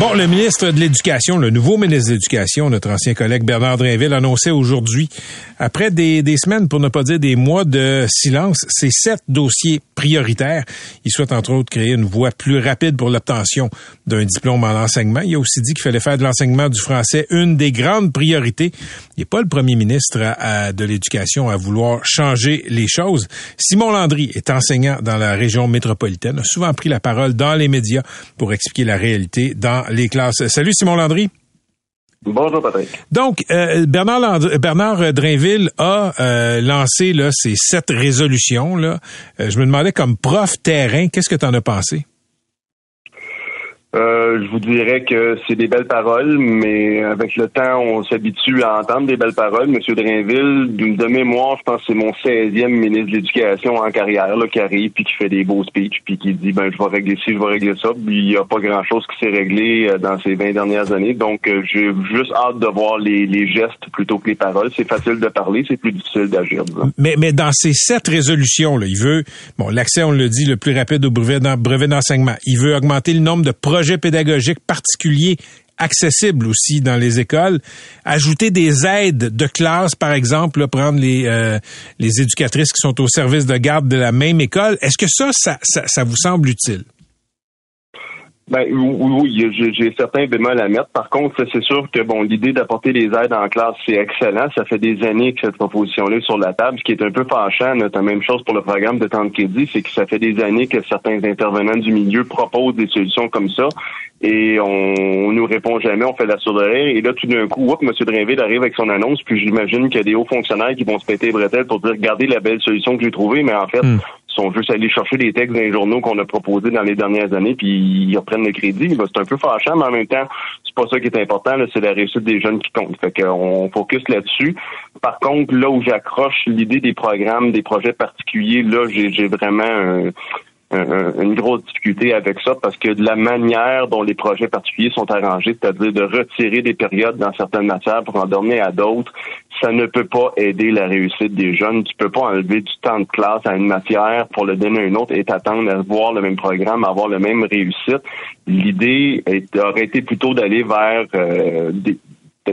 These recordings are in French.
Bon, le ministre de l'Éducation, le nouveau ministre de l'Éducation, notre ancien collègue Bernard Drinville, annonçait aujourd'hui, après des, semaines, pour ne pas dire des mois de silence, ces sept dossiers prioritaires. Il souhaite entre autres créer une voie plus rapide pour l'obtention d'un diplôme en enseignement. Il a aussi dit qu'il fallait faire de l'enseignement du français une des grandes priorités. Il n'est pas le premier ministre de l'Éducation à vouloir changer les choses. Simon Landry est enseignant dans la région métropolitaine, a souvent pris la parole dans les médias pour expliquer la réalité dans les classes. Salut Simon Landry. Bonjour Patrick. Donc euh, Bernard Landry, Bernard Drainville a euh, lancé là ces sept résolutions là. Euh, je me demandais comme prof terrain, qu'est-ce que tu en as pensé? Je vous dirais que c'est des belles paroles, mais avec le temps, on s'habitue à entendre des belles paroles. Monsieur Drainville, de mémoire, je pense que c'est mon 16e ministre de l'Éducation en carrière là, qui arrive puis qui fait des beaux speeches puis qui dit ben je vais régler ci, je vais régler ça. Puis il n'y a pas grand-chose qui s'est réglé euh, dans ces 20 dernières années. Donc euh, j'ai juste hâte de voir les, les, gestes plutôt que les paroles. C'est facile de parler, c'est plus difficile d'agir. Mais, mais dans ces sept résolutions, là, il veut bon l'accès, on le dit, le plus rapide au brevet d'enseignement. Il veut augmenter le nombre de projets pédagogiques particuliers accessibles aussi dans les écoles. Ajouter des aides de classe, par exemple, prendre les, euh, les éducatrices qui sont au service de garde de la même école. Est-ce que ça, ça vous semble utile? Ben oui, oui j'ai certains bémols à mettre. Par contre, c'est sûr que bon, l'idée d'apporter des aides en classe, c'est excellent. Ça fait des années que cette proposition-là est sur la table. Ce qui est un peu fâchant, la même chose pour le programme de temps de crédit, c'est que ça fait des années que certains intervenants du milieu proposent des solutions comme ça et on, nous répond jamais, on fait la sourderie. Et là, tout d'un coup, hop, M. Drainville arrive avec son annonce, puis j'imagine qu'il y a des hauts fonctionnaires qui vont se péter les bretelles pour dire regardez la belle solution que j'ai trouvée, mais en fait, hmm sont juste allés chercher des textes dans les journaux qu'on a proposés dans les dernières années, puis ils reprennent le crédit. c'est un peu fâchant, mais en même temps, c'est pas ça qui est important, c'est la réussite des jeunes qui compte. Fait qu'on focus là-dessus. Par contre, là où j'accroche l'idée des programmes, des projets particuliers, là, j'ai vraiment un, une grosse difficulté avec ça parce que de la manière dont les projets particuliers sont arrangés, c'est-à-dire de retirer des périodes dans certaines matières pour en donner à d'autres, ça ne peut pas aider la réussite des jeunes. Tu peux pas enlever du temps de classe à une matière pour le donner à une autre et t'attendre à voir le même programme, avoir le même réussite. L'idée aurait été plutôt d'aller vers euh, des,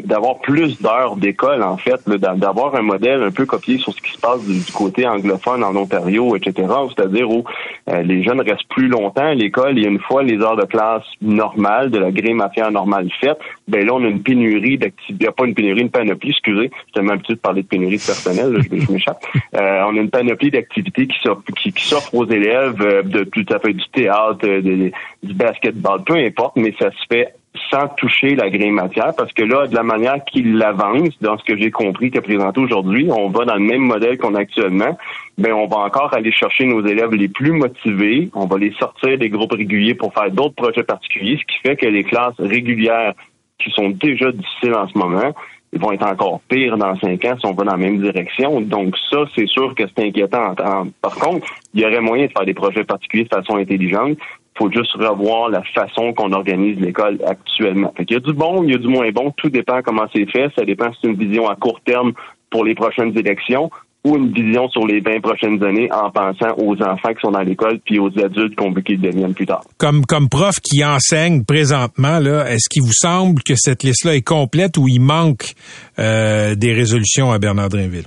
d'avoir plus d'heures d'école, en fait, d'avoir un modèle un peu copié sur ce qui se passe du, côté anglophone en Ontario, etc., c'est-à-dire où euh, les jeunes restent plus longtemps à l'école et une fois les heures de classe normales, de la grille matière normale faite, ben là, on a une pénurie d'activités, pas une pénurie, une panoplie, excusez, j'ai tellement l'habitude de parler de pénurie de personnel, je, m'échappe. Euh, on a une panoplie d'activités qui s'offrent qui, aux élèves euh, de tout à fait du théâtre, du basketball, peu importe, mais ça se fait sans toucher la grille matière, parce que là, de la manière qu'il l'avance, dans ce que j'ai compris a présenté aujourd'hui, on va dans le même modèle qu'on a actuellement, ben on va encore aller chercher nos élèves les plus motivés, on va les sortir des groupes réguliers pour faire d'autres projets particuliers, ce qui fait que les classes régulières qui sont déjà difficiles en ce moment, ils vont être encore pires dans cinq ans si on va dans la même direction. Donc ça, c'est sûr que c'est inquiétant. Par contre, il y aurait moyen de faire des projets particuliers de façon intelligente faut juste revoir la façon qu'on organise l'école actuellement. il y a du bon, il y a du moins bon, tout dépend comment c'est fait, ça dépend si c'est une vision à court terme pour les prochaines élections ou une vision sur les 20 prochaines années en pensant aux enfants qui sont dans l'école puis aux adultes qu'on veut qu'ils deviennent plus tard. Comme comme prof qui enseigne présentement est-ce qu'il vous semble que cette liste-là est complète ou il manque euh, des résolutions à Bernard Drinville?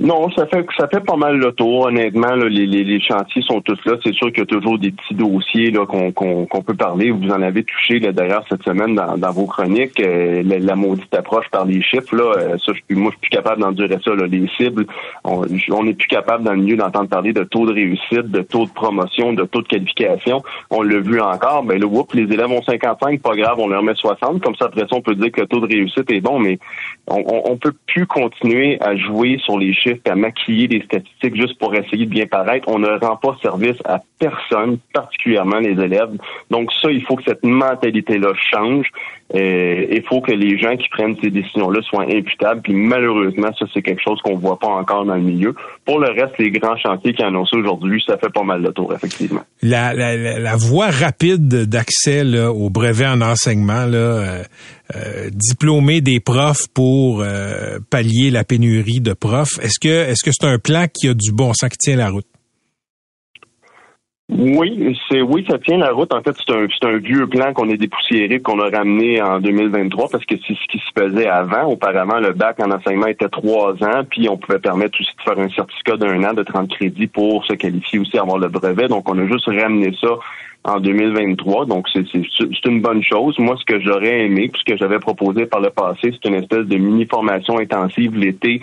Non, ça fait ça fait pas mal le tour. Honnêtement, les, les, chantiers sont tous là. C'est sûr qu'il y a toujours des petits dossiers là qu'on qu'on peut parler. Vous en avez touché là, d'ailleurs cette semaine dans, dans vos chroniques. Euh, la, maudite approche par les chiffres. Là, euh, ça, je, moi, je suis plus capable d'endurer ça. Là. Les cibles, on n'est plus capable dans le milieu d'entendre parler de taux de réussite, de taux de promotion, de taux de qualification. On l'a vu encore. Ben là, whoop, les élèves ont 55, pas grave, on leur met 60. Comme ça, après ça, on peut dire que le taux de réussite est bon, mais on, on, on peut plus continuer à jouer sur les chiffres, à maquiller des statistiques juste pour essayer de bien paraître. On ne rend pas service à personne, particulièrement les élèves. Donc ça, il faut que cette mentalité-là change. Euh, il faut que les gens qui prennent ces décisions-là soient imputables. Puis malheureusement, ça, c'est quelque chose qu'on voit pas encore dans le milieu. Pour le reste, les grands chantiers qui annoncent aujourd'hui, ça fait pas mal de tour, effectivement. La voie rapide d'accès au brevet en enseignement, là, euh, euh, diplômer des profs pour euh, pallier la pénurie de profs, est-ce que est-ce que c'est un plan qui a du bon sens, qui tient la route? Oui, c'est oui, ça tient la route. En fait, c'est un, vieux plan qu'on a dépoussiéré, qu'on a ramené en 2023 parce que c'est ce qui se faisait avant. Auparavant, le bac en enseignement était trois ans, puis on pouvait permettre aussi de faire un certificat d'un an de 30 crédits pour se qualifier aussi, avoir le brevet. Donc, on a juste ramené ça en 2023. Donc, c'est, une bonne chose. Moi, ce que j'aurais aimé, puis ce que j'avais proposé par le passé, c'est une espèce de mini-formation intensive l'été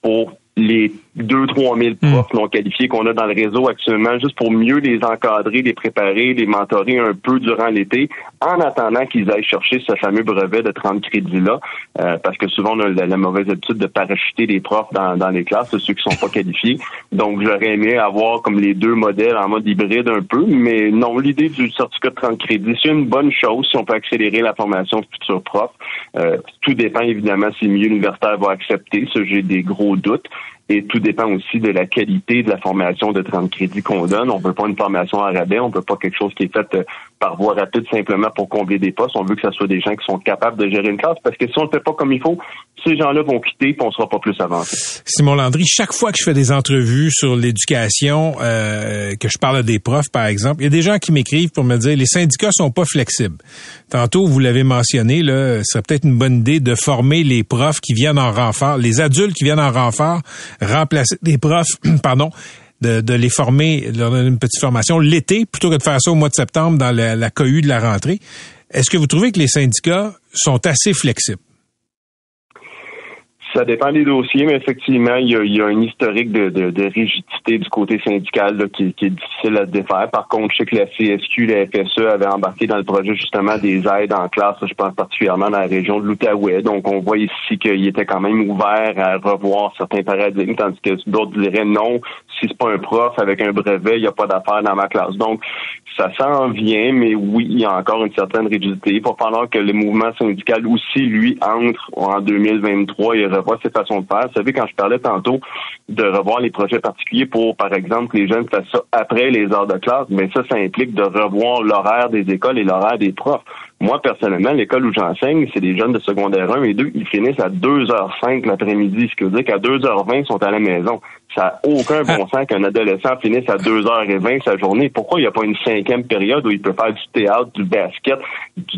pour les 2-3 000 hmm. profs non qualifiés qu'on a dans le réseau actuellement, juste pour mieux les encadrer, les préparer, les mentorer un peu durant l'été, en attendant qu'ils aillent chercher ce fameux brevet de 30 crédits-là, euh, parce que souvent on a la, mauvaise habitude de parachuter les profs dans, dans les classes, ceux qui sont pas qualifiés. Donc j'aurais aimé avoir comme les deux modèles en mode hybride un peu, mais non, l'idée du certificat de 30 crédits, c'est une bonne chose si on peut accélérer la formation de futurs profs. Euh, tout dépend évidemment si le milieu universitaire va accepter, ça j'ai des gros doutes. Et tout dépend aussi de la qualité de la formation de 30 crédits qu'on donne. On veut pas une formation à rabais, on veut pas quelque chose qui est fait euh, par voie rapide simplement pour combler des postes. On veut que ce soit des gens qui sont capables de gérer une classe parce que si on ne le fait pas comme il faut, ces gens-là vont quitter et on sera pas plus avancé. Simon Landry, chaque fois que je fais des entrevues sur l'éducation, euh, que je parle à des profs par exemple, il y a des gens qui m'écrivent pour me dire les syndicats sont pas flexibles. Tantôt, vous l'avez mentionné, là, ce serait peut-être une bonne idée de former les profs qui viennent en renfort, les adultes qui viennent en renfort, remplacer des profs, pardon, de, les former, leur donner une petite formation l'été plutôt que de faire ça au mois de septembre dans la, la cohue de la rentrée. Est-ce que vous trouvez que les syndicats sont assez flexibles? Ça dépend des dossiers, mais effectivement, il y a, il y a un historique de, de, de, rigidité du côté syndical là, qui, qui, est difficile à défaire. Par contre, je sais que la CSQ, la FSE avaient embarqué dans le projet justement des aides en classe, je pense particulièrement dans la région de l'Outaouais. Donc, on voit ici qu'il était quand même ouvert à revoir certains paradigmes, tandis que d'autres diraient non, si c'est pas un prof avec un brevet, il n'y a pas d'affaires dans ma classe. Donc, ça s'en vient, mais oui, il y a encore une certaine rigidité. Il faut falloir que le mouvement syndical aussi, lui, entre en 2023 et revoit ses façons de faire. Vous savez, quand je parlais tantôt de revoir les projets particuliers pour, par exemple, que les jeunes fassent ça après les heures de classe, mais ça, ça implique de revoir l'horaire des écoles et l'horaire des profs. Moi, personnellement, l'école où j'enseigne, c'est des jeunes de secondaire 1 et 2, ils finissent à 2h05 l'après-midi, ce qui veut dire qu'à 2h20, ils sont à la maison. Ça n'a aucun bon sens qu'un adolescent finisse à 2h20 sa journée. Pourquoi il n'y a pas une cinquième période où il peut faire du théâtre, du basket,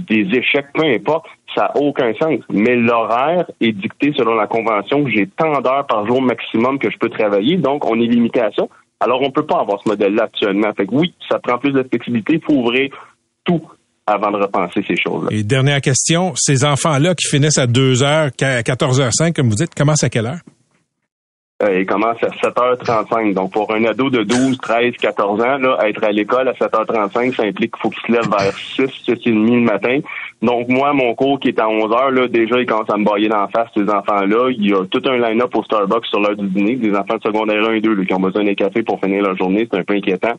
des échecs, peu importe? Ça n'a aucun sens. Mais l'horaire est dicté selon la convention. J'ai tant d'heures par jour maximum que je peux travailler, donc on est limité à ça. Alors, on ne peut pas avoir ce modèle-là actuellement. Fait que oui, ça prend plus de flexibilité. Il faut ouvrir tout avant de repenser ces choses-là. Et dernière question, ces enfants-là qui finissent à 2h, 14h05, comme vous dites, commencent à quelle heure? Euh, ils commencent à 7h35. Donc, pour un ado de 12, 13, 14 ans, là, être à l'école à 7h35, ça implique qu'il faut qu'il se lève vers 6, 6 et demi le matin. Donc, moi, mon cours qui est à 11 h là, déjà, il commence à me bailler la face, ces enfants-là. Il y a tout un line-up au Starbucks sur l'heure du dîner, des enfants de secondaire 1 et 2, là, qui ont besoin d'un café pour finir leur journée. C'est un peu inquiétant.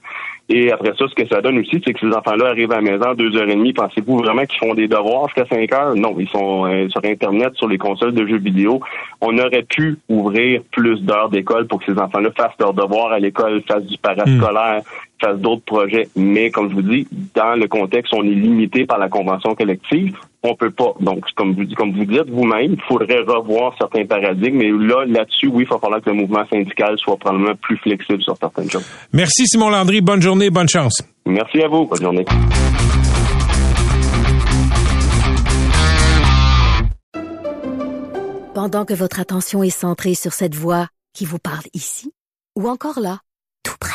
Et après ça, ce que ça donne aussi, c'est que ces enfants-là arrivent à la maison à 2h30. Pensez-vous vraiment qu'ils font des devoirs jusqu'à 5 heures? Non, ils sont euh, sur Internet, sur les consoles de jeux vidéo. On aurait pu ouvrir plus d'heures d'école pour que ces enfants-là fassent leurs devoirs à l'école, fassent du parascolaire, fassent d'autres projets. Mais comme je vous dis, dans le contexte, on est limité par la convention collective. On peut pas. Donc, comme vous, comme vous dites vous-même, il faudrait revoir certains paradigmes. Mais là, là-dessus, oui, il va falloir que le mouvement syndical soit probablement plus flexible sur certaines choses. Merci, Simon Landry. Bonne journée, bonne chance. Merci à vous. Bonne journée. Pendant que votre attention est centrée sur cette voix qui vous parle ici ou encore là, tout près.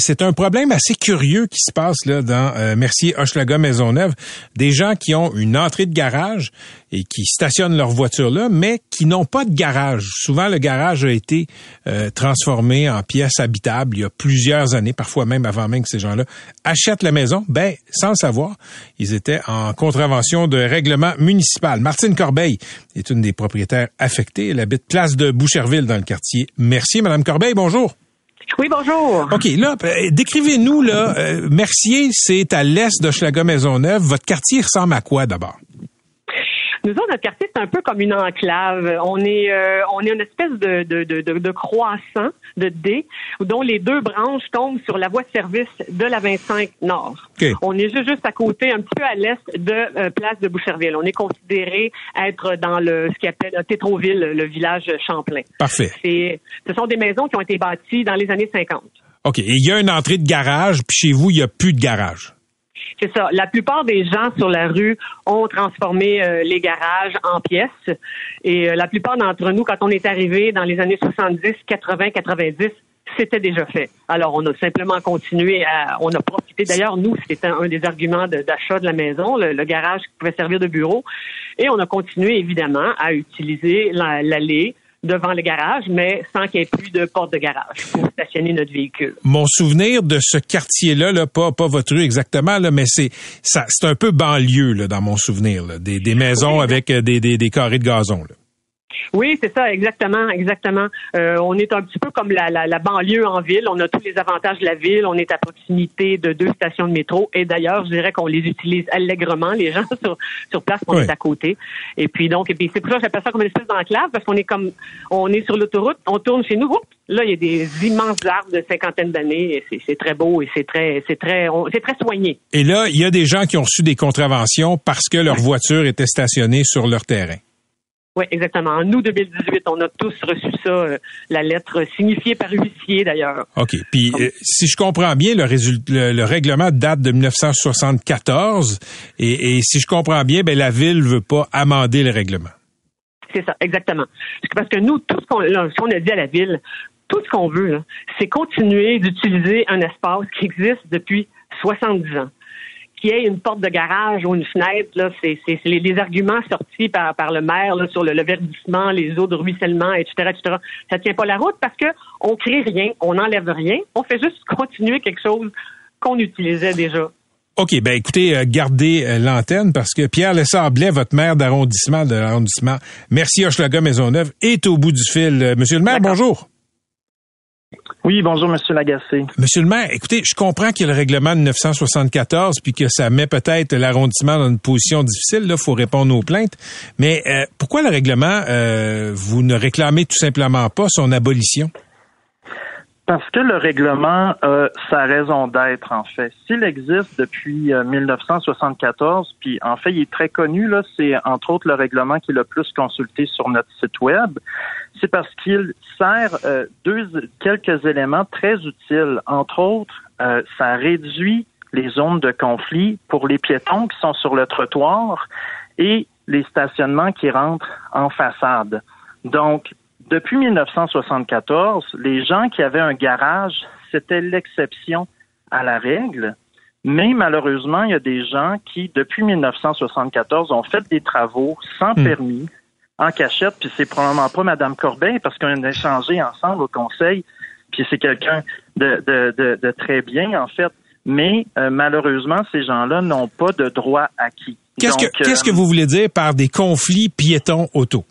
C'est un problème assez curieux qui se passe là dans euh, Mercier Hochelaga Maisonneuve. Des gens qui ont une entrée de garage et qui stationnent leur voiture là, mais qui n'ont pas de garage. Souvent, le garage a été euh, transformé en pièce habitable il y a plusieurs années, parfois même avant même que ces gens-là achètent la maison. Ben, sans le savoir, ils étaient en contravention de règlement municipal. Martine Corbeil est une des propriétaires affectées. Elle habite place de Boucherville dans le quartier Mercier. Madame Corbeil, bonjour. Oui, bonjour. OK, là, euh, décrivez-nous, là, euh, Mercier, c'est à l'est de Schlager-Maisonneuve. Votre quartier ressemble à quoi d'abord? Nous autres, notre quartier, c'est un peu comme une enclave. On est, euh, on est une espèce de, de, de, de, croissant, de D, dont les deux branches tombent sur la voie de service de la 25 Nord. On est juste, juste à côté, un petit peu à l'est de euh, Place de Boucherville. On est considéré être dans le ce qu'on appelle Tétroville, le village Champlain. Parfait. Ce sont des maisons qui ont été bâties dans les années 50. OK. Et il y a une entrée de garage, puis chez vous, il n'y a plus de garage. C'est ça. La plupart des gens sur la rue ont transformé euh, les garages en pièces. Et euh, la plupart d'entre nous, quand on est arrivé dans les années 70, 80, 90, c'était déjà fait. Alors, on a simplement continué à, on a profité. D'ailleurs, nous, c'était un des arguments d'achat de, la maison, le, garage qui pouvait servir de bureau. Et on a continué, évidemment, à utiliser l'allée devant le garage, mais sans qu'il n'y ait plus de porte de garage pour stationner notre véhicule. Mon souvenir de ce quartier-là, là, pas, pas votre rue exactement, là, mais c'est ça, c'est un peu banlieue là, dans mon souvenir, là, des, des maisons avec euh, des, des, des carrés de gazon. Là. Oui, c'est ça, exactement, exactement. Euh, on est un petit peu comme la, la, la, banlieue en ville. On a tous les avantages de la ville. On est à proximité de deux stations de métro. Et d'ailleurs, je dirais qu'on les utilise allègrement, les gens sur, sur place, on est à côté. Et puis donc, et puis c'est pour ça que j'appelle ça comme une espèce d'enclave, parce qu'on est comme, on est sur l'autoroute, on tourne chez nous. là, il y a des immenses arbres de cinquantaine d'années. C'est très beau et c'est très, c'est très, c'est très soigné. Et là, il y a des gens qui ont reçu des contraventions parce que leur voiture était stationnée sur leur terrain. Oui, exactement. En août 2018, on a tous reçu ça, euh, la lettre signifiée par huissier d'ailleurs. OK. Puis, euh, si je comprends bien, le, le, règlement date de 1974 et, et si je comprends bien, ben, la Ville veut pas amender le règlement. C'est ça, exactement. Parce que nous, tout ce qu'on a dit à la Ville, tout ce qu'on veut, c'est continuer d'utiliser un espace qui existe depuis 70 ans qu'il y ait une porte de garage ou une fenêtre, là, c'est, les, arguments sortis par, par le maire sur le, verdissement, les eaux de ruissellement, etc., etc. Ça tient pas la route parce que on crée rien, on n'enlève rien, on fait juste continuer quelque chose qu'on utilisait déjà. OK, ben écoutez, euh, gardez euh, l'antenne parce que Pierre Lessard-Blais, votre maire d'arrondissement de l'arrondissement, merci Hochelaga Maisonneuve, est au bout du fil. Euh, monsieur le maire, bonjour. Oui, bonjour, Monsieur Lagacé. Monsieur le maire, écoutez, je comprends qu'il y a le règlement de 1974 puis que ça met peut-être l'arrondissement dans une position difficile. Là, faut répondre aux plaintes. Mais euh, pourquoi le règlement, euh, vous ne réclamez tout simplement pas son abolition? Parce que le règlement a sa raison d'être, en fait. S'il existe depuis 1974, euh, puis en fait, il est très connu, là, c'est entre autres le règlement qui est le plus consulté sur notre site Web, c'est parce qu'il sert euh, deux, quelques éléments très utiles. Entre autres, euh, ça réduit les zones de conflit pour les piétons qui sont sur le trottoir et les stationnements qui rentrent en façade. Donc, depuis 1974, les gens qui avaient un garage, c'était l'exception à la règle. Mais malheureusement, il y a des gens qui, depuis 1974, ont fait des travaux sans hmm. permis, en cachette, puis c'est probablement pas Mme Corbin, parce qu'on a échangé ensemble au conseil, puis c'est quelqu'un de, de, très bien, en fait. Mais euh, malheureusement, ces gens-là n'ont pas de droit acquis. Qu'est-ce que, qu'est-ce que euh, vous voulez dire par des conflits piétons auto?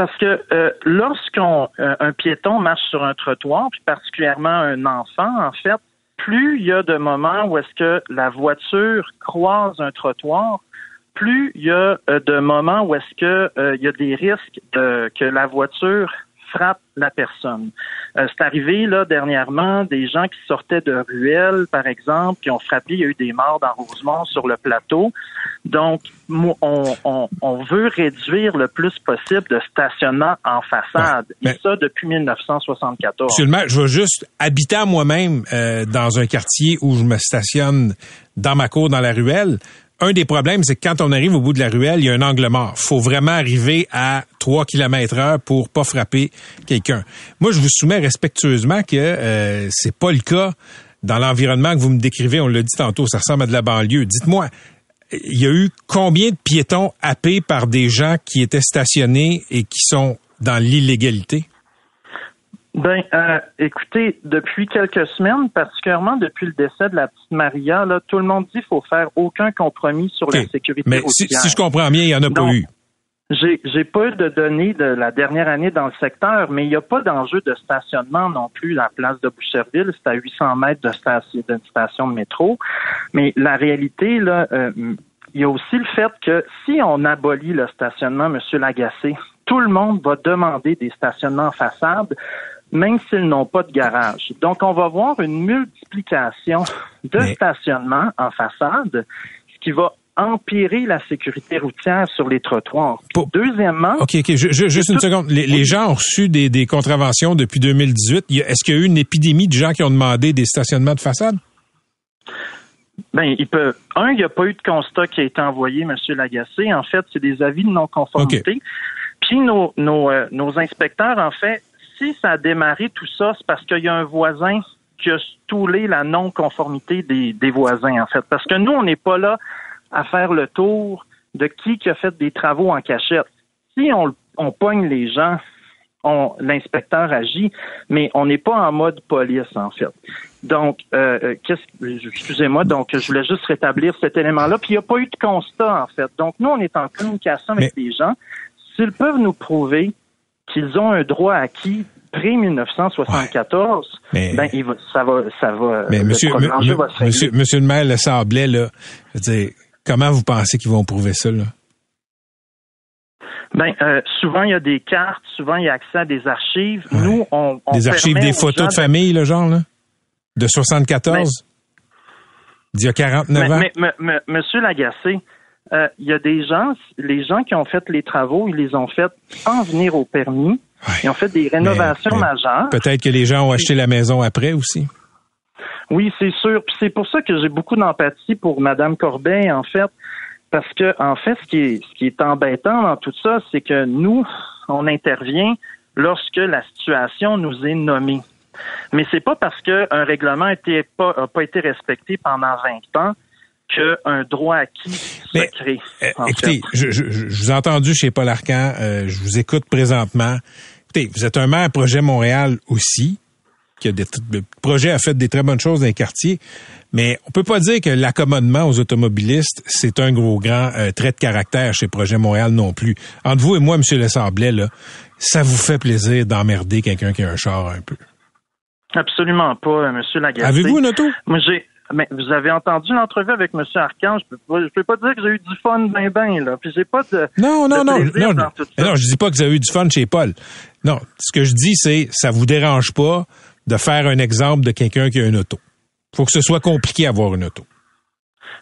Parce que euh, lorsqu'un euh, piéton marche sur un trottoir, puis particulièrement un enfant, en fait, plus il y a de moments où est-ce que la voiture croise un trottoir, plus il y a euh, de moments où est-ce que il y a des risques que la voiture frappe la personne. Euh, c'est arrivé là dernièrement des gens qui sortaient de ruelles, par exemple, qui ont frappé. Il y a eu des morts dans Rosemont sur le plateau. Donc, on, on, on veut réduire le plus possible de stationnement en façade. Et ça depuis 1974. Monsieur le maire, je vais juste habiter moi-même euh, dans un quartier où je me stationne dans ma cour, dans la ruelle un des problèmes, c'est que quand on arrive au bout de la ruelle, il y a un angle mort. faut vraiment arriver à 3 km heure pour pas frapper quelqu'un. Moi, je vous soumets respectueusement que euh, c'est pas le cas dans l'environnement que vous me décrivez. On l'a dit tantôt, ça ressemble à de la banlieue. Dites-moi, il y a eu combien de piétons happés par des gens qui étaient stationnés et qui sont dans l'illégalité? Ben, euh, écoutez, depuis quelques semaines, particulièrement depuis le décès de la petite Maria, là, tout le monde dit qu'il faut faire aucun compromis sur la sécurité Mais si, je comprends bien, il n'y en a pas eu. J'ai, j'ai pas eu de données de la dernière année dans le secteur, mais il n'y a pas d'enjeu de stationnement non plus la place de Boucherville. C'est à 800 mètres de station, d'une station de métro. Mais la réalité, là, euh, il y a aussi le fait que si on abolit le stationnement, Monsieur Lagacé, tout le monde va demander des stationnements en façade même s'ils n'ont pas de garage. Donc, on va voir une multiplication de stationnements en façade, ce qui va empirer la sécurité routière sur les trottoirs. Deuxièmement... OK, OK, juste une seconde. Les, gens ont reçu des, contraventions depuis 2018. Est-ce qu'il y a eu une épidémie de gens qui ont demandé des stationnements de façade? Ben, il peut. Un, il n'y a pas eu de constat qui a été envoyé, M. Lagacé. En fait, c'est des avis de non-conformité. Puis nos, nos, euh, nos inspecteurs, en fait, si ça a démarré tout ça, c'est parce qu'il y a un voisin qui a stoulé la non-conformité des, voisins, en fait. Parce que nous, on n'est pas là à faire le tour de qui qui a fait des travaux en cachette. Si on, on pogne les gens, l'inspecteur agit, mais on n'est pas en mode police, en fait. Donc, euh, euh excusez-moi, donc je voulais juste rétablir cet élément-là. Puis il n'y a pas eu de constat, en fait. Donc, nous, on est en communication avec les gens. S'ils peuvent nous prouver qu'ils ont un droit acquis pré 1974, ben il va, ça va, ça va. Mais monsieur, monsieur, monsieur le maire le Sablait là, comment vous pensez qu'ils vont prouver ça là? Ben, euh, souvent il y a des cartes, souvent il y a accès à des archives. Nous, on, des archives, des photos de famille, le genre là, de 74, d'il y a 49 ans? Mais, monsieur Lagacé, euh, il y a des gens, les gens qui ont fait les travaux, ils les ont fait sans venir au permis. Ils ont fait des rénovations majeures. Peut-être que les gens ont acheté la maison après aussi. Oui, c'est sûr. Puis c'est pour ça que j'ai beaucoup d'empathie pour Madame Corbet, en fait, parce que en fait, ce qui est, ce qui est embêtant dans tout ça, c'est que nous, on intervient lorsque la situation nous est nommée. Mais c'est pas parce qu'un règlement n'a pas, pas été respecté pendant 20 ans qu'un droit acquis se crée. Euh, écoutez, je, je, je, vous ai entendu chez Paul Arcan, euh, je vous écoute présentement. Écoutez, vous êtes un maire projet Montréal aussi, qui a des le projet a fait des très bonnes choses dans les quartiers, mais on peut pas dire que l'accommodement aux automobilistes, c'est un gros grand euh, trait de caractère chez Projet Montréal non plus. Entre vous et moi, M. Lessamblet, là, ça vous fait plaisir d'emmerder quelqu'un qui a un char un peu? Absolument pas, M. Lagacé. Avez-vous une auto? Moi, j'ai mais vous avez entendu l'entrevue avec M. Archange? Je peux, peux pas dire que j'ai eu du fun ben ben, là. Puis j'ai pas de. Non, non, non. Non, non, je dis pas que vous avez eu du fun chez Paul. Non. Ce que je dis, c'est, ça vous dérange pas de faire un exemple de quelqu'un qui a une auto. Faut que ce soit compliqué d'avoir une auto.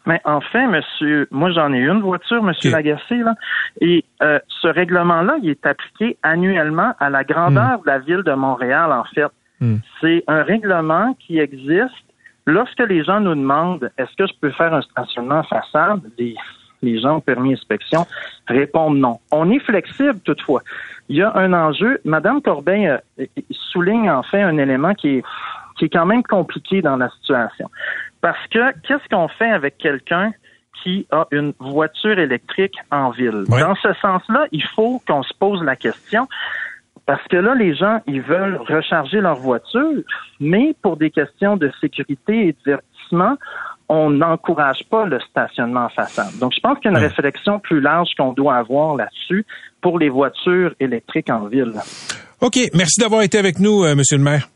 Mais enfin, monsieur, moi j'en ai une voiture, monsieur Lagacé, là, et euh, ce règlement-là, il est appliqué annuellement à la grandeur hmm. de la ville de Montréal, en fait. Hmm. C'est un règlement qui existe Lorsque les gens nous demandent est-ce que je peux faire un stationnement façade, les, les gens au permis inspection répondent non. On est flexible toutefois. Il y a un enjeu. Madame Corbin euh, souligne en fait un élément qui est, qui est quand même compliqué dans la situation. Parce que qu'est-ce qu'on fait avec quelqu'un qui a une voiture électrique en ville? Dans ce sens-là, il faut qu'on se pose la question parce que là, les gens, ils veulent recharger leur voiture, mais pour des questions de sécurité et de divertissement, on n'encourage pas le stationnement en façade. Donc, je pense qu'il y a une réflexion plus large qu'on doit avoir là-dessus pour les voitures électriques en ville. OK. Merci d'avoir été avec nous, euh, Monsieur le maire.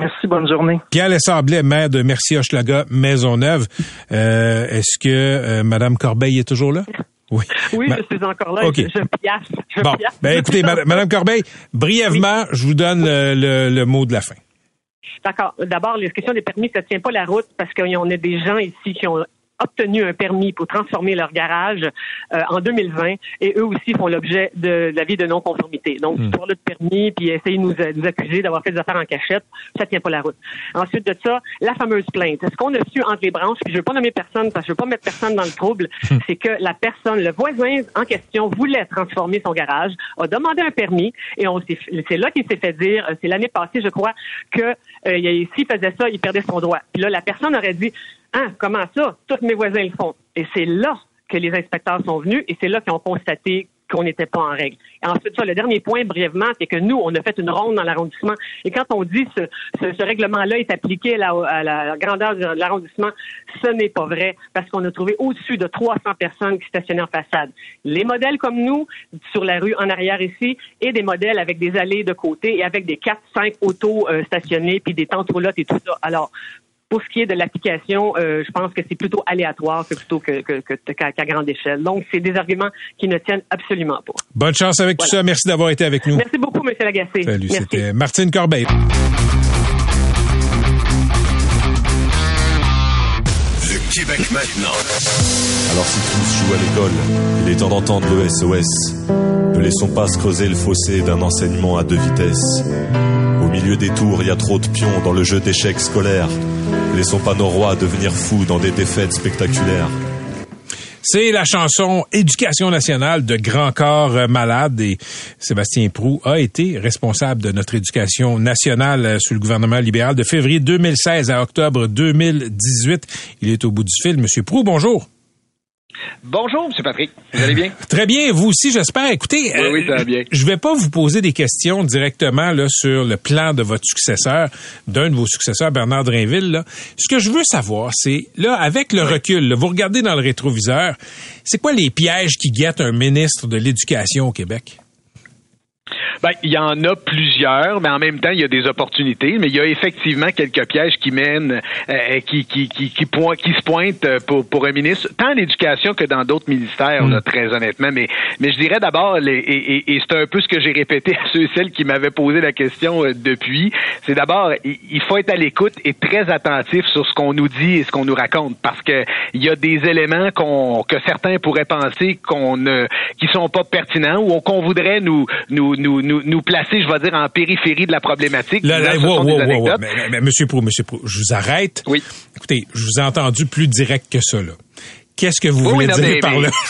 Merci, bonne journée. Pierre Lessablet, maire de Merci Hochelaga, Maisonneuve. Euh, Est-ce que euh, Madame Corbeil est toujours là? Oui. Oui, Ma- je suis encore là. OK. Je, je piaffe. Je Bon, piaffe. ben écoutez, Madame Madame Corbeil, brièvement, je vous donne le, le- le mot de la fin. D'accord. D'abord, les questions des permis, ça ne tient pas la route parce qu'on a des gens ici qui ont obtenu un permis pour transformer leur garage euh, en 2020 et eux aussi font l'objet de l'avis de non-conformité. Donc, Hmm. pour le permis, puis essayer de nous, euh, nous accuser d'avoir fait des affaires en cachette, ça tient pas la route. Ensuite de ça, la fameuse plainte. Ce qu'on a su entre les branches, puis je veux pas nommer personne parce que je veux pas mettre personne dans le trouble, c'est que la personne, le voisin en question voulait transformer son garage, a demandé un permis et on s'est- c'est là qu'il s'est fait dire, euh, c'est l'année passée, je crois, que euh, il- s'il faisait ça, il perdait son droit. Puis là, la personne aurait dit, ah, comment ça? Tous mes voisins le font. Et c'est là que les inspecteurs sont venus et c'est là qu'ils ont constaté qu'on n'était pas en règle. Et ensuite, le dernier point, brièvement, c'est que nous, on a fait une ronde dans l'arrondissement. Et quand on dit ce, ce, ce règlement-là est appliqué à la, à la grandeur de l'arrondissement, ce n'est pas vrai parce qu'on a trouvé au-dessus de 300 personnes qui stationnaient en façade. Les modèles comme nous, sur la rue en arrière ici, et des modèles avec des allées de côté et avec des 4-5 autos euh, stationnées puis des tentes roulottes et tout ça. Alors, pour ce qui est de l'application, euh, je pense que c'est plutôt aléatoire que plutôt que, que, que- qu'à, qu'à grande échelle. Donc, c'est des arguments qui ne tiennent absolument pas. Bonne chance avec tout ça. Merci d'avoir été avec nous. Merci beaucoup, M. Lagacé. Salut, Merci. c'était Martine Corbeil. Le Québec maintenant. Alors si tous jouent à l'école, il est temps d'entendre le SOS. Ne laissons pas se creuser le fossé d'un enseignement à deux vitesses. Au milieu des tours, il y a trop de pions dans le jeu d'échecs scolaires. Laissons pas nos rois devenir fous dans des défaites spectaculaires. C'est la chanson Éducation nationale de Grand Corps euh, Malade et Sébastien Prou a été responsable de notre éducation nationale euh, sous le gouvernement libéral de février 2016 à octobre 2018. Il est au bout du fil. Monsieur Prou, bonjour. Bonjour, M. Patrick. Vous allez bien? Très bien, vous aussi, j'espère. Écoutez, Oui, oui, ça va bien. je vais pas vous poser des questions directement là, sur le plan de votre successeur, d'un de vos successeurs, Bernard Drainville. Là. Ce que je veux savoir, c'est, là, avec le recul, là, vous regardez dans le rétroviseur, c'est quoi les pièges qui guettent un ministre de l'Éducation au Québec? Ben, il y en a plusieurs, mais en même temps, il y a des opportunités. Mais il y a effectivement quelques pièges qui mènent, euh, qui, qui, qui, qui, point- qui se pointent euh, pour, pour un ministre, tant en éducation que dans d'autres ministères, là, très honnêtement. Mais, mais je dirais d'abord, et, et, et c'est un peu ce que j'ai répété à ceux et celles qui m'avaient posé la question euh, depuis, c'est d'abord, il, il faut être à l'écoute et très attentif sur ce qu'on nous dit et ce qu'on nous raconte, parce que il y a des éléments qu'on que certains pourraient penser qu'on ne qui sont pas pertinents ou qu'on voudrait nous nous, nous nous nous placer, je vais dire, en périphérie de la problématique. Là, là, ce wow, wow, wow. Mais, mais- mais monsieur Prou, monsieur Prou, je vous arrête. Oui. Écoutez, je vous ai entendu plus direct que ça, là. Qu'est-ce que vous Oui, voulez non, dire mais- par là?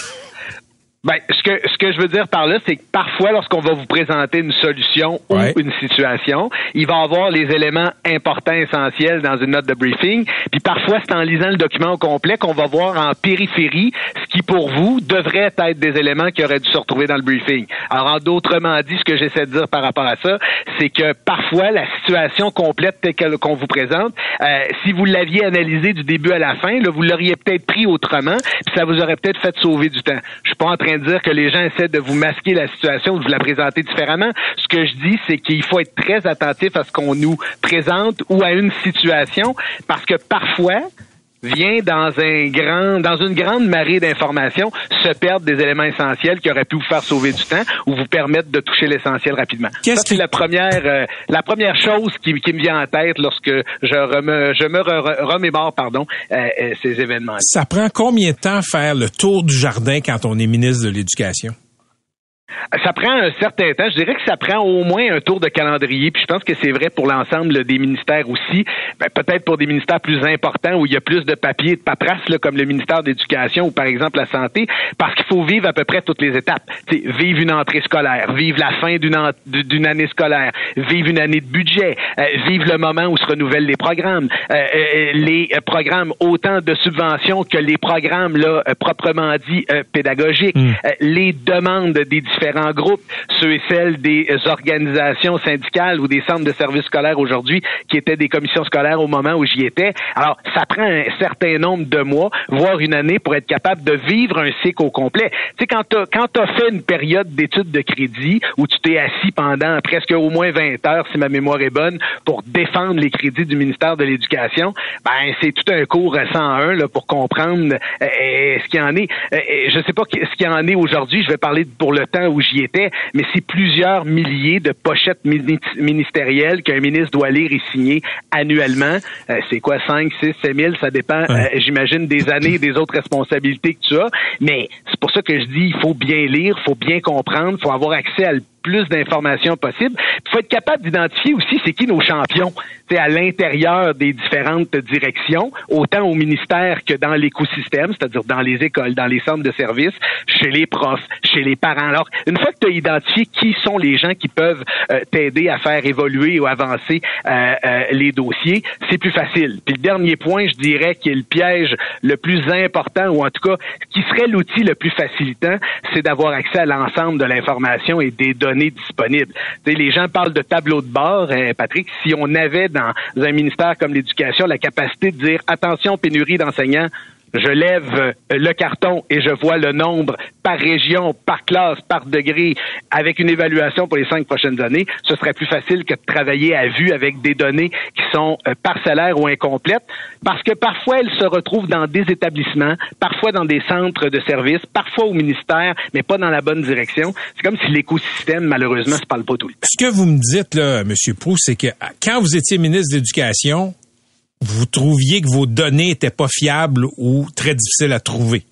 Ben, ce que ce que je veux dire par là, c'est que parfois, lorsqu'on va vous présenter une solution Ouais. ou une situation, il va avoir les éléments importants, essentiels dans une note de briefing. Puis parfois, c'est en lisant le document au complet qu'on va voir en périphérie ce qui, pour vous, devrait être des éléments qui auraient dû se retrouver dans le briefing. Alors, en d'autrement dit, ce que j'essaie de dire par rapport à ça, c'est que parfois, la situation complète telle qu'on vous présente, euh, si vous l'aviez analysée du début à la fin, là, vous l'auriez peut-être pris autrement, puis ça vous aurait peut-être fait sauver du temps. Je suis pas en train de dire que les gens essaient de vous masquer la situation, de vous la présenter différemment. Ce que je dis, c'est qu'il faut être très attentif à ce qu'on nous présente ou à une situation, parce que parfois, vient dans un grand, dans une grande marée d'informations, se perdre des éléments essentiels qui auraient pu vous faire sauver du temps ou vous permettre de toucher l'essentiel rapidement. Qu'est-ce Ça, c'est qui- la première, euh, la première chose qui, qui me vient en tête lorsque je, reme- je me re- remémore, pardon, euh, euh, ces événements. Ça prend combien de temps faire le tour du jardin quand on est ministre de l'Éducation? Ça prend un certain temps. Je dirais que ça prend au moins un tour de calendrier. Puis je pense que c'est vrai pour l'ensemble des ministères aussi. Ben, peut-être pour des ministères plus importants où il y a plus de papier et de paperasse, là, comme le ministère d'éducation ou par exemple la santé, parce qu'il faut vivre à peu près toutes les étapes. T'sais, vivre une entrée scolaire, vivre la fin d'une d'une année scolaire, vivre une année de budget, euh, vivre le moment où se renouvellent les programmes, euh, euh, les euh, programmes autant de subventions que les programmes là euh, proprement dit pédagogiques, euh, les demandes des différents groupes, ceux et celles des organisations syndicales ou des centres de services scolaires aujourd'hui qui étaient des commissions scolaires au moment où j'y étais. Alors, ça prend un certain nombre de mois, voire une année pour être capable de vivre un cycle au complet. Tu sais, quand tu as fait une période d'études de crédit où tu t'es assis pendant presque au moins 20 heures, si ma mémoire est bonne, pour défendre les crédits du ministère de l'Éducation, ben c'est tout un cours 101 là, pour comprendre euh, euh, ce qu'il en est. Euh, je sais pas ce qu'il en est aujourd'hui, je vais parler pour le temps où j'y étais, mais c'est plusieurs milliers de pochettes ministérielles qu'un ministre doit lire et signer annuellement. c'est quoi, 5, 6, 7 000, ça dépend, j'imagine, des années, des autres responsabilités que tu as. Mais c'est pour ça que je dis, il faut bien lire, il faut bien comprendre, il faut avoir accès à le plus d'informations possible. Il faut être capable d'identifier aussi c'est qui nos champions c'est à l'intérieur des différentes directions, autant au ministère que dans l'écosystème, c'est-à-dire dans les écoles, dans les centres de services, chez les profs, chez les parents. Alors, une fois que tu as identifié qui sont les gens qui peuvent euh, t'aider à faire évoluer ou avancer euh, euh, les dossiers, c'est plus facile. Puis le dernier point, je dirais, qui est le piège le plus important, ou en tout cas, qui serait l'outil le plus facilitant, c'est d'avoir accès à l'ensemble de l'information et des données disponibles. les gens parlent de tableau de bord, hein, Patrick. Si on avait dans un ministère comme l'éducation la capacité de dire attention pénurie d'enseignants, je lève euh, le carton et je vois le nombre par région, par classe, par degré, avec une évaluation pour les cinq prochaines années, ce serait plus facile que de travailler à vue avec des données qui sont euh, parcellaires ou incomplètes, parce que parfois elles se retrouvent dans des établissements, parfois dans des centres de services, parfois au ministère, mais pas dans la bonne direction. C'est comme si l'écosystème, malheureusement, se parle pas tout le temps. Ce que vous me dites, là, M. Proust, c'est que quand vous étiez ministre de l'Éducation, vous trouviez que vos données étaient pas fiables ou très difficiles à trouver.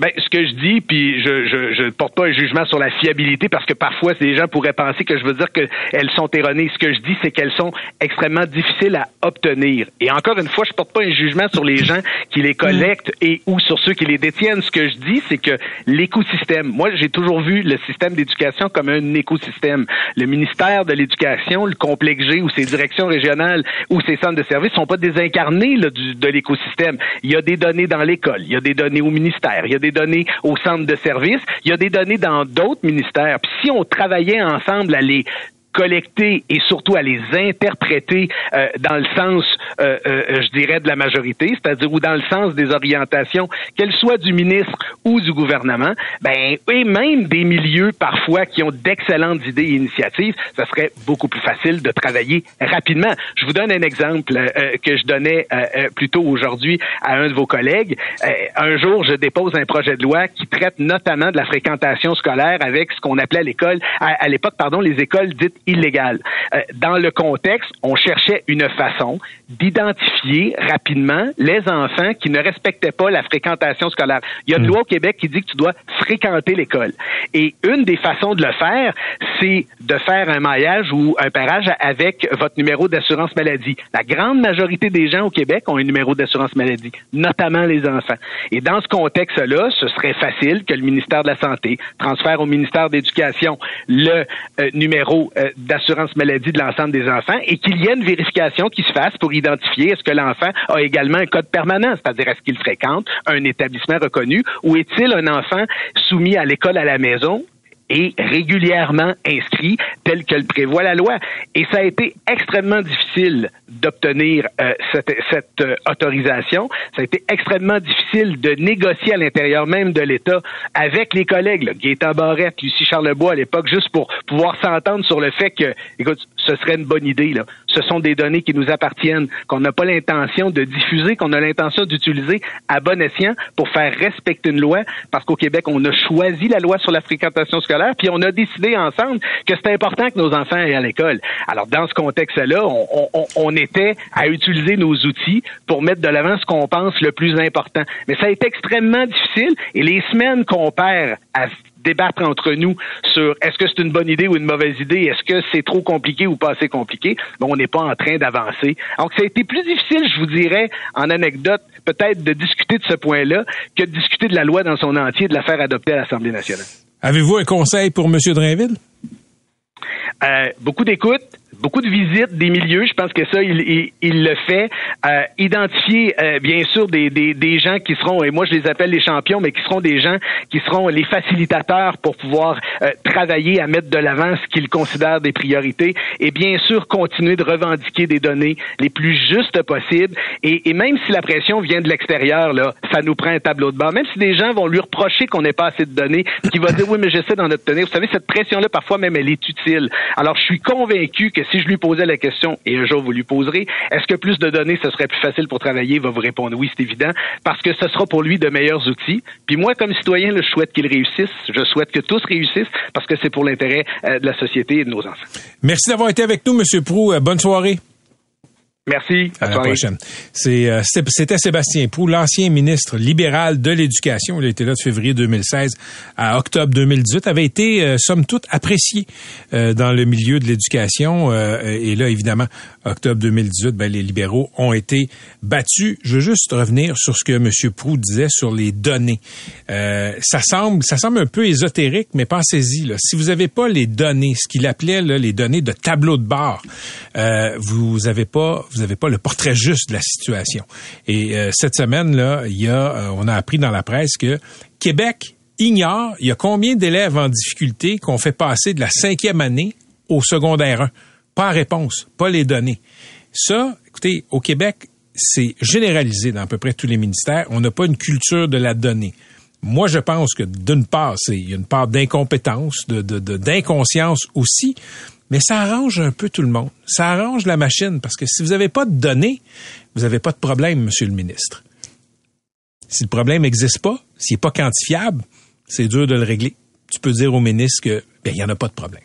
Ben, ce que je dis, puis je, je, je porte pas un jugement sur la fiabilité parce que parfois des gens pourraient penser que je veux dire qu'elles sont erronées. Ce que je dis, c'est qu'elles sont extrêmement difficiles à obtenir. Et encore une fois, je porte pas un jugement sur les gens qui les collectent et ou sur ceux qui les détiennent. Ce que je dis, c'est que l'écosystème. Moi, j'ai toujours vu le système d'éducation comme un écosystème. Le ministère de l'Éducation, le complexe G ou ses directions régionales ou ses centres de services sont pas désincarnés là, de l'écosystème. Il y a des données dans l'école, il y a des données au ministère, il y a des données au centre de service, il y a des données dans d'autres ministères. Puis si on travaillait ensemble à les collecter et surtout à les interpréter euh, dans le sens, euh, euh, je dirais, de la majorité, c'est-à-dire ou dans le sens des orientations, qu'elles soient du ministre ou du gouvernement, ben et même des milieux parfois qui ont d'excellentes idées et initiatives, ça serait beaucoup plus facile de travailler rapidement. Je vous donne un exemple que je donnais plus tôt aujourd'hui à un de vos collègues. un jour, je dépose un projet de loi qui traite notamment de la fréquentation scolaire avec ce qu'on appelait à l'école, à l'époque, pardon, les écoles dites illégale. Euh, dans le contexte, on cherchait une façon d'identifier rapidement les enfants qui ne respectaient pas la fréquentation scolaire. Il y a une hmm. loi au Québec qui dit que tu dois fréquenter l'école. Et une des façons de le faire, c'est de faire un maillage ou un parage avec votre numéro d'assurance maladie. La grande majorité des gens au Québec ont un numéro d'assurance maladie, notamment les enfants. Et dans ce contexte-là, ce serait facile que le ministère de la Santé transfère au ministère d'Éducation le euh, numéro euh, d'assurance maladie de l'ensemble des enfants et qu'il y ait une vérification qui se fasse pour identifier est-ce que l'enfant a également un code permanent, c'est-à-dire est-ce qu'il fréquente un établissement reconnu ou est-il un enfant soumis à l'école à la maison? Est régulièrement inscrit tel que le prévoit la loi. Et ça a été extrêmement difficile d'obtenir euh, cette, cette euh, autorisation. Ça a été extrêmement difficile de négocier à l'intérieur même de l'État avec les collègues, là, Gaétan Barrette, Lucie Charlebois à l'époque, juste pour pouvoir s'entendre sur le fait que, écoute, ce serait une bonne idée. Là. Ce sont des données qui nous appartiennent, qu'on n'a pas l'intention de diffuser, qu'on a l'intention d'utiliser à bon escient pour faire respecter une loi, parce qu'au Québec, on a choisi la loi sur la fréquentation scolaire puis on a décidé ensemble que c'était important que nos enfants aillent à l'école. Alors, dans ce contexte-là, on, était à utiliser nos outils pour mettre de l'avant ce qu'on pense le plus important. Mais ça a été extrêmement difficile et les semaines qu'on perd à débattre entre nous sur est-ce que c'est une bonne idée ou une mauvaise idée, est-ce que c'est trop compliqué ou pas assez compliqué, mais on n'est pas en train d'avancer. Donc, ça a été plus difficile, je vous dirais, en anecdote, peut-être de discuter de ce point-là que de discuter de la loi dans son entier, de la faire adopter à l'Assemblée nationale. Avez-vous un conseil pour M. Drainville? Euh, beaucoup d'écoute, beaucoup de visites des milieux. Je pense que ça, il, il, le fait. Euh, identifier, euh, bien sûr, des, des, des, gens qui seront, et moi je les appelle les champions, mais qui seront des gens qui seront les facilitateurs pour pouvoir euh, travailler à mettre de l'avant ce qu'ils considèrent des priorités. Et bien sûr, continuer de revendiquer des données les plus justes possibles. Et, et même si la pression vient de l'extérieur, là, ça nous prend un tableau de bord. Même si des gens vont lui reprocher qu'on n'ait pas assez de données, qui va dire oui, mais j'essaie d'en obtenir. Vous savez, cette pression-là, parfois même, elle est utile. Alors, je suis convaincu que si je lui posais la question, et un jour vous lui poserez, est-ce que plus de données, ce serait plus facile pour travailler? Il va vous répondre oui, c'est évident, parce que ce sera pour lui de meilleurs outils. Puis moi, comme citoyen, je souhaite qu'il réussisse. Je souhaite que tous réussissent parce que c'est pour l'intérêt euh, de la société et de nos enfants. Merci d'avoir été avec nous, Monsieur Prou. Euh, bonne soirée. Merci. À, la prochaine. Euh, c'était Sébastien Prou, l'ancien ministre libéral de l'Éducation. Il a été là de février 2016 à octobre 2018. avait été, euh, somme toute, apprécié euh, dans le milieu de l'éducation. et là, évidemment, octobre 2018, ben, les libéraux ont été battus. Je veux juste revenir sur ce que M. Prou disait sur les données. ça semble ça semble un peu ésotérique, mais pensez-y. Si vous n'avez pas les données, ce qu'il appelait les données de tableau de bord, vous n'avez pas vous n'avez pas le portrait juste de la situation. Et euh, cette semaine là, euh, on a appris dans la presse que Québec ignore il y a combien d'élèves en difficulté qu'on fait passer de la cinquième année au secondaire 1. Pas réponse, pas les données. Ça, écoutez, au Québec, c'est généralisé dans à peu près tous les ministères. On n'a pas une culture de la donnée. Moi, je pense que d'une part, c'est une part d'incompétence, de, d'inconscience aussi, mais ça arrange un peu tout le monde. Ça arrange la machine parce que si vous n'avez pas de données, vous n'avez pas de problème, Monsieur le ministre. Si le problème n'existe pas, s'il n'est pas quantifiable, c'est dur de le régler. Tu peux dire au ministre que ben, il n'y en a pas de problème.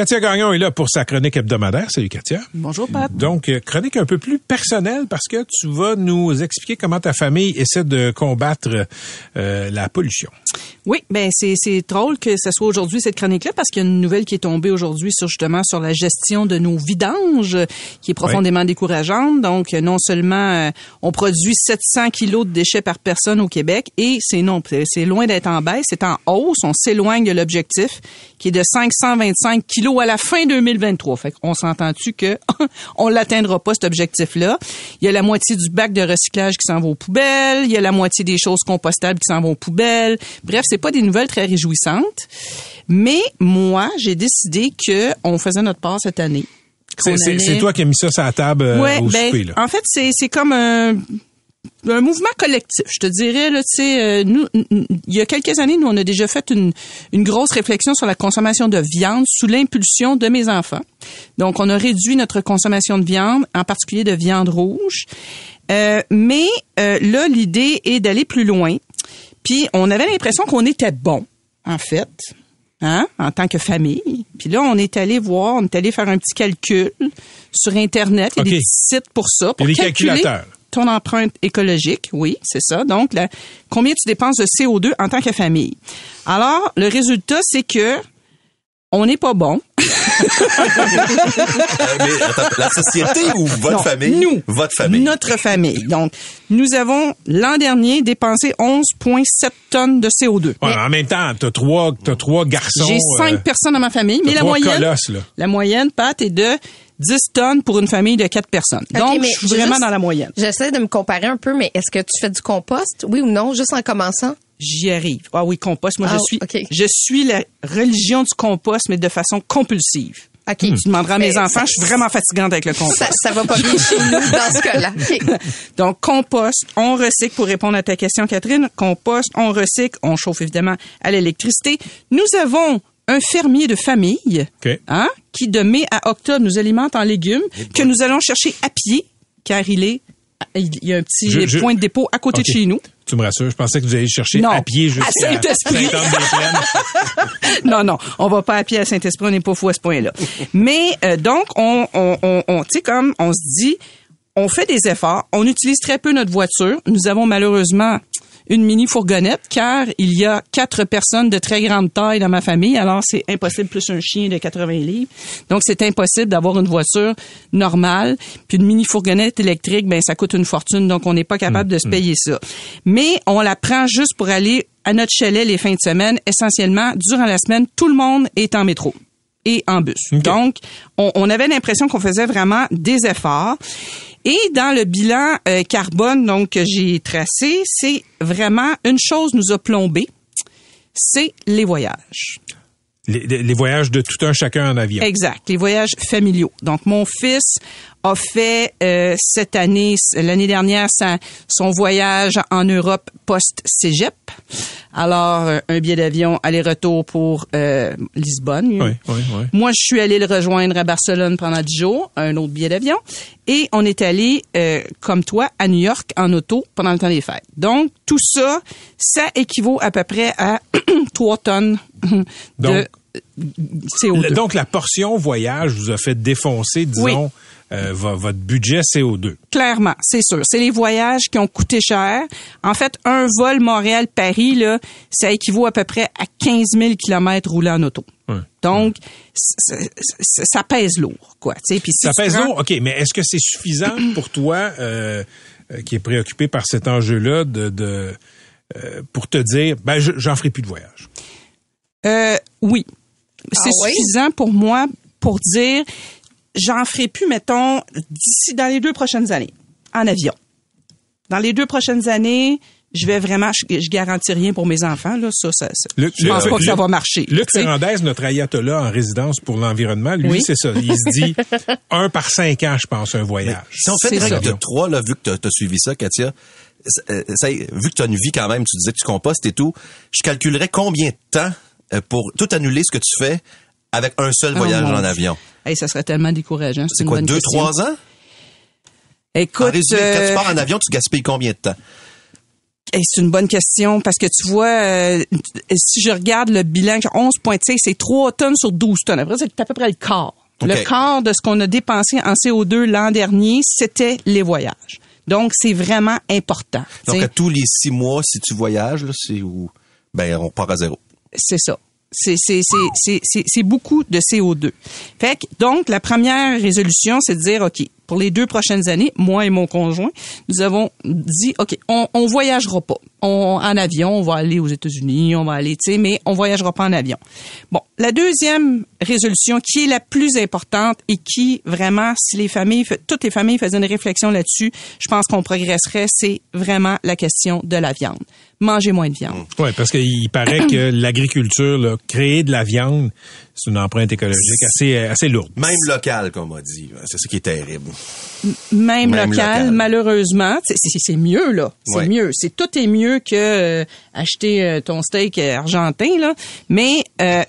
Katia Gagnon est là pour sa chronique hebdomadaire. Salut Katia. Bonjour Pat. Donc, euh, chronique un peu plus personnelle parce que tu vas nous expliquer comment ta famille essaie de combattre euh, la pollution. Oui, ben c'est c'est drôle que ce soit aujourd'hui cette chronique-là parce qu'il y a une nouvelle qui est tombée aujourd'hui sur justement sur la gestion de nos vidanges qui est profondément décourageante. Donc non seulement euh, on produit 700 kilos de déchets par personne au Québec et c'est non c'est loin d'être en baisse, c'est en hausse. On s'éloigne de l'objectif qui est de 525 kilos à la fin 2023. Fait qu'on s'entend-tu que on l'atteindra pas cet objectif-là? Il y a la moitié du bac de recyclage qui s'en va aux poubelles, il y a la moitié des choses compostables qui s'en vont aux poubelles. Bref, c'est pas des nouvelles très réjouissantes. Mais moi, j'ai décidé que on faisait notre part cette année. C'est toi qui as mis ça sur la table euh, au ben, souper, là. En fait, c'est comme un un mouvement collectif. Je te dirais, là, tu sais, euh, nous, il y a quelques années, nous, on a déjà fait une, une grosse réflexion sur la consommation de viande sous l'impulsion de mes enfants. Donc, on a réduit notre consommation de viande, en particulier de viande rouge. Euh, mais euh, là, l'idée est d'aller plus loin. Puis, on avait l'impression qu'on était bon, en fait. Hein, en tant que famille. Puis là, on est allé voir, on est allé faire un petit calcul sur Internet. Il y a des sites pour ça. Pour calculer, ton empreinte écologique, oui, c'est ça. Donc, combien tu dépenses de CO2 en tant que famille? Alors, le résultat, c'est que on n'est pas bon. Euh, la société ou votre famille? Nous. Votre famille. Notre famille. Donc, nous avons l'an dernier dépensé 11,7 tonnes de CO2. en même temps, t'as trois, as trois garçons. J'ai cinq euh, personnes dans ma famille, mais la moyenne, la moyenne, Pat, est de 10 tonnes pour une famille de 4 personnes. Donc, je suis vraiment dans la moyenne. J'essaie de me comparer un peu, mais est-ce que tu fais du compost, oui ou non, juste en commençant? J'y arrive. Ah oui, compost. Moi, je ah, suis, je suis la religion du compost, mais de façon compulsive. OK. Tu demanderas à mes enfants, je suis vraiment fatigante avec le compost. Ça, ça va pas bien chez nous dans ce cas-là. Donc, compost, on recycle pour répondre à ta question, Catherine. Compost, on recycle, on chauffe évidemment à l'électricité. Nous avons un fermier de famille hein, qui, de mai à octobre, nous alimente en légumes que nous allons chercher à pied car il est Il y a un petit Je- je- point de dépôt à côté de chez nous. Tu me rassures. Je pensais que vous alliez chercher Non. à pied jusqu'à À Saint-Esprit. Non, non, on va pas à pied à Saint-Esprit, on n'est pas fou à ce point-là. Mais euh, donc, on, on, on, on- tu sais, comme on se dit, on fait des efforts, on utilise très peu notre voiture. Nous avons malheureusement une mini fourgonnette car il y a quatre personnes de très grande taille dans ma famille, alors c'est impossible plus un chien de 80 livres. Donc c'est impossible d'avoir une voiture normale, puis une mini fourgonnette électrique, ben ça coûte une fortune, donc on n'est pas capable de se payer ça. Mais on la prend juste pour aller à notre chalet les fins de semaine. Essentiellement, durant la semaine, tout le monde est en métro et en bus. Donc, on, on avait l'impression qu'on faisait vraiment des efforts. Et dans le bilan euh, carbone donc que j'ai tracé, c'est vraiment une chose nous a plombé, c'est les voyages. Les, les- les voyages de tout un chacun en avion. Exact, les voyages familiaux. Donc mon fils a fait euh, cette année, l'année dernière, sa- son voyage en Europe post-cégep. Alors euh, un billet d'avion aller-retour pour euh, Lisbonne. Oui, oui, oui. Moi, je suis allée le rejoindre à Barcelone pendant dix jours, un autre billet d'avion, et on est allé, euh, comme toi, à New York en auto pendant le temps des fêtes. Donc, tout ça, ça équivaut à peu près à 3 tonnes de Donc, CO2. Le- Donc, la portion voyage vous a fait défoncer, disons, euh, vo- votre budget CO2. Clairement, c'est sûr. C'est les voyages qui ont coûté cher. En fait, un vol Montréal-Paris, là, ça équivaut à peu près à 15 000 kilomètres roulés en auto. Donc, c- c- ça pèse lourd, quoi. Tu sais, puis si Ça tu pèse prends- lourd, OK, mais est-ce que c'est suffisant pour toi, euh, euh, qui est préoccupé par cet enjeu-là, de, de euh, pour te dire, ben, je- j'en ferai plus de voyage? Euh, oui. C'est Ah oui? suffisant pour moi pour dire j'en ferai plus, mettons, d'ici dans les deux prochaines années, en avion. Dans les deux prochaines années, je vais vraiment, je, je garantis rien pour mes enfants, là, ça, ça, ça- Luc- je pense Luc- pas que ça va marcher. Luc. Ferrandez, notre ayatollah en résidence pour l'environnement, lui, Oui. c'est ça. Il se dit un par cinq ans, je pense, un voyage. Si on fait C'est une règle ça. de trois, là, vu que tu as suivi ça, Katia, ça- euh, ça- vu que tu as une vie quand même, tu disais que tu compostes et tout, je calculerais combien de temps euh, pour tout annuler ce que tu fais avec un seul Oh, voyage en avion? Hey, ça serait tellement décourageant. C'est quoi, deux, question. trois ans? Écoute, en résumé, quand euh, tu pars en avion, tu gaspilles combien de temps? C'est une bonne question parce que tu vois, euh, si je regarde le bilan, 11,6, c'est 3 tonnes sur 12 tonnes. Après, c'est à peu près le quart. Le quart de ce qu'on a dépensé en CO2 l'an dernier, c'était les voyages. Donc, c'est vraiment important. Donc, à tous les six mois, si tu voyages, là, c'est où? Ben, on part à zéro. C'est ça. C'est, beaucoup de CO2. Fait que, donc, la première résolution, c'est de dire, OK, pour les deux prochaines années, moi et mon conjoint, nous avons dit, OK, on, on voyagera pas. On, en avion, on va aller aux États-Unis, on va aller, tu sais, mais on voyagera pas en avion. Bon, la deuxième résolution, qui est la plus importante et qui, vraiment, si les familles, fa- toutes les familles faisaient une réflexion là-dessus, je pense qu'on progresserait, c'est vraiment la question de la viande. Manger moins de viande. Oui, parce qu'il paraît que l'agriculture, là, créer de la viande, c'est une empreinte écologique assez, assez lourde. Même local, comme on m'a dit. C'est ça qui est terrible. même, Même local, local. malheureusement, c'est- c'est c'est mieux là, c'est Ouais. mieux, c'est tout est mieux que euh, acheter euh, ton steak euh, argentin là, mais euh,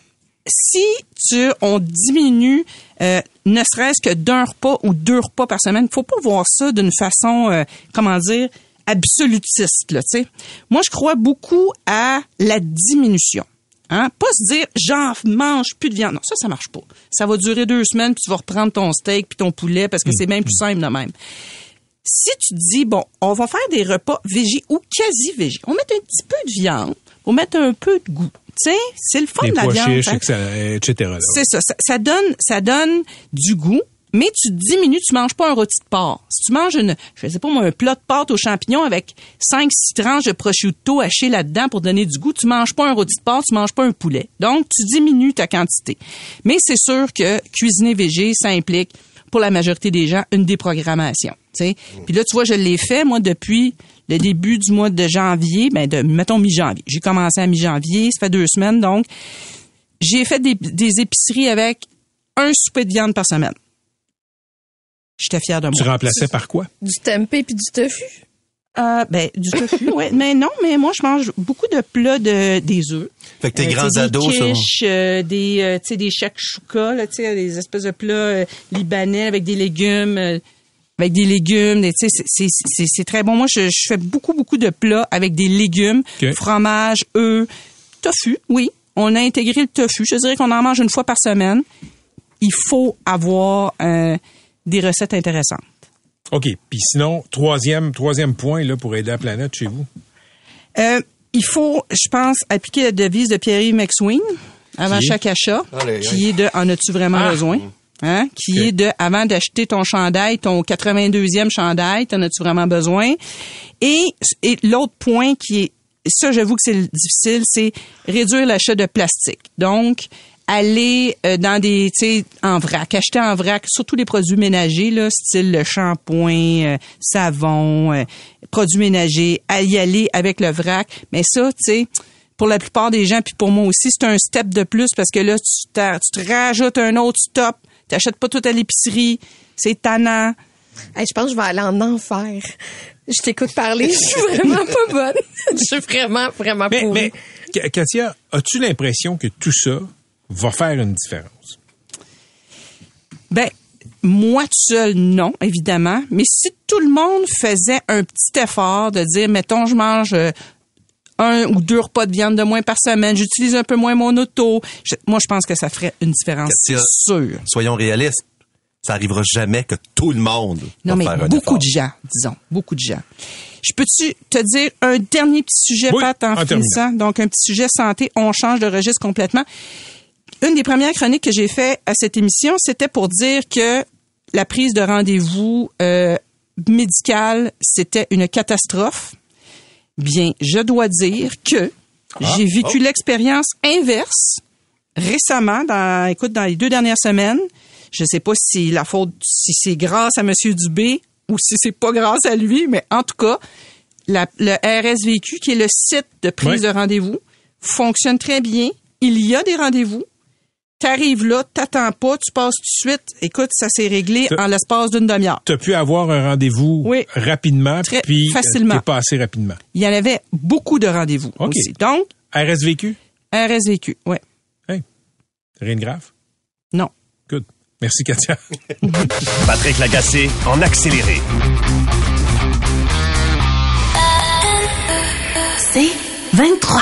si tu on diminue euh, ne serait-ce que d'un repas ou deux repas par semaine, faut pas voir ça d'une façon euh, comment dire absolutiste là, tu sais. Moi je crois beaucoup à la diminution. Hein? Pas se dire j'en mange plus de viande. Non, ça, ça marche pas. Ça va durer deux semaines, puis tu vas reprendre ton steak puis ton poulet parce que c'est même plus simple de même. Si tu te dis, bon, on va faire des repas végés ou quasi végés, on met un petit peu de viande, on met un peu de goût. Tu sais, c'est le fun Les de la viande. chiches, hein. etc. C'est ça, ça. ça donne, ça donne du goût, mais tu diminues, tu manges pas un rôti de porc. Si tu manges une, je sais pas moi, un plat de pâte aux champignons avec 5 six tranches de prosciutto hachées là-dedans pour donner du goût, tu manges pas un rôti de porc, tu manges pas un poulet. Donc, tu diminues ta quantité. Mais c'est sûr que cuisiner végé, ça implique, pour la majorité des gens, une déprogrammation. tu sais. Puis là, tu vois, je l'ai fait, moi, depuis le début du mois de janvier, ben de, mettons mi-janvier. J'ai commencé à mi-janvier, ça fait deux semaines, donc j'ai fait des, des épiceries avec un souper de viande par semaine. J'étais fière de moi. Tu remplaçais par quoi? Du tempeh puis du tofu? Euh, ben, du tofu, ouais. Mais non, mais moi, je mange beaucoup de plats de, des œufs. Fait que tes Euh, grands ados, des quiches, euh, des, euh, tu sais, des shakshuka, là, tu sais, des espèces de plats euh, libanais avec des légumes. euh. avec des légumes, des- tu sais, c'est- c'est c'est- c'est très bon. Moi, je, je fais beaucoup, beaucoup de plats avec des légumes, fromage, œufs, tofu, oui. On a intégré le tofu. Je dirais qu'on en mange une fois par semaine. Il faut avoir euh, des recettes intéressantes. OK. Puis sinon, troisième, troisième point là, pour aider la planète chez vous. Euh, il faut, je pense, appliquer la devise de Pierre McSween avant Qui? chaque achat, Allez, qui est de en as-tu vraiment Ah. besoin? Hein? Qui est de avant d'acheter ton chandail, ton 82e chandail, t'en as-tu vraiment besoin? Et, et l'autre point qui est, ça j'avoue que c'est le difficile, c'est réduire l'achat de plastique. Donc, aller euh, dans des, tu sais, en vrac, acheter en vrac, surtout les produits ménagers, là, style le shampoing, euh, savon, euh, produits ménagers, à y aller avec le vrac. Mais ça, tu sais, pour la plupart des gens, puis pour moi aussi, c'est un step de plus parce que là, tu, tu te rajoutes un autre stop, t'achètes pas tout à l'épicerie, c'est tannant. Hey, je pense que je vais aller en enfer. Je t'écoute parler, je suis vraiment pas bonne. Je suis vraiment, vraiment Mais, pourrie. mais Ka- Katia, as-tu l'impression que tout ça va faire une différence? Ben, moi tout seul, non, évidemment. Mais si tout le monde faisait un petit effort de dire, mettons, je mange euh, un ou deux repas de viande de moins par semaine, j'utilise un peu moins mon auto, je- moi, je pense que ça ferait une différence, c'est sûr. Soyons réalistes. Ça arrivera jamais que tout le monde Non, va mais faire un beaucoup effort. de gens, disons, beaucoup de gens. Je peux-tu te dire un dernier petit sujet, Oui, Pat, en, en finissant? Donc, un petit sujet santé. On change de registre complètement. Une des premières chroniques que j'ai fait à cette émission, c'était pour dire que la prise de rendez-vous euh, médical, c'était une catastrophe. Bien, je dois dire que Ah, j'ai vécu oh. l'expérience inverse récemment, dans, écoute, dans les deux dernières semaines. Je sais pas si la faute, si c'est grâce à Monsieur Dubé ou si c'est pas grâce à lui, mais en tout cas, la- le RSVQ, qui est le site de prise de rendez-vous, fonctionne très bien. Il y a des rendez-vous. T'arrives là, t'attends pas, tu passes tout de suite. Écoute, ça s'est réglé T'as- en l'espace d'une demi-heure. Tu as pu avoir un rendez-vous Oui. rapidement, Très puis euh, facilement. t'es passé rapidement. Il y en avait beaucoup de rendez-vous OK. aussi. Donc, RSVQ? RSVQ, ouais. Hey, rien de grave? Non. Good. Merci, Katia. Patrick Lagacé en accéléré. C'est 23.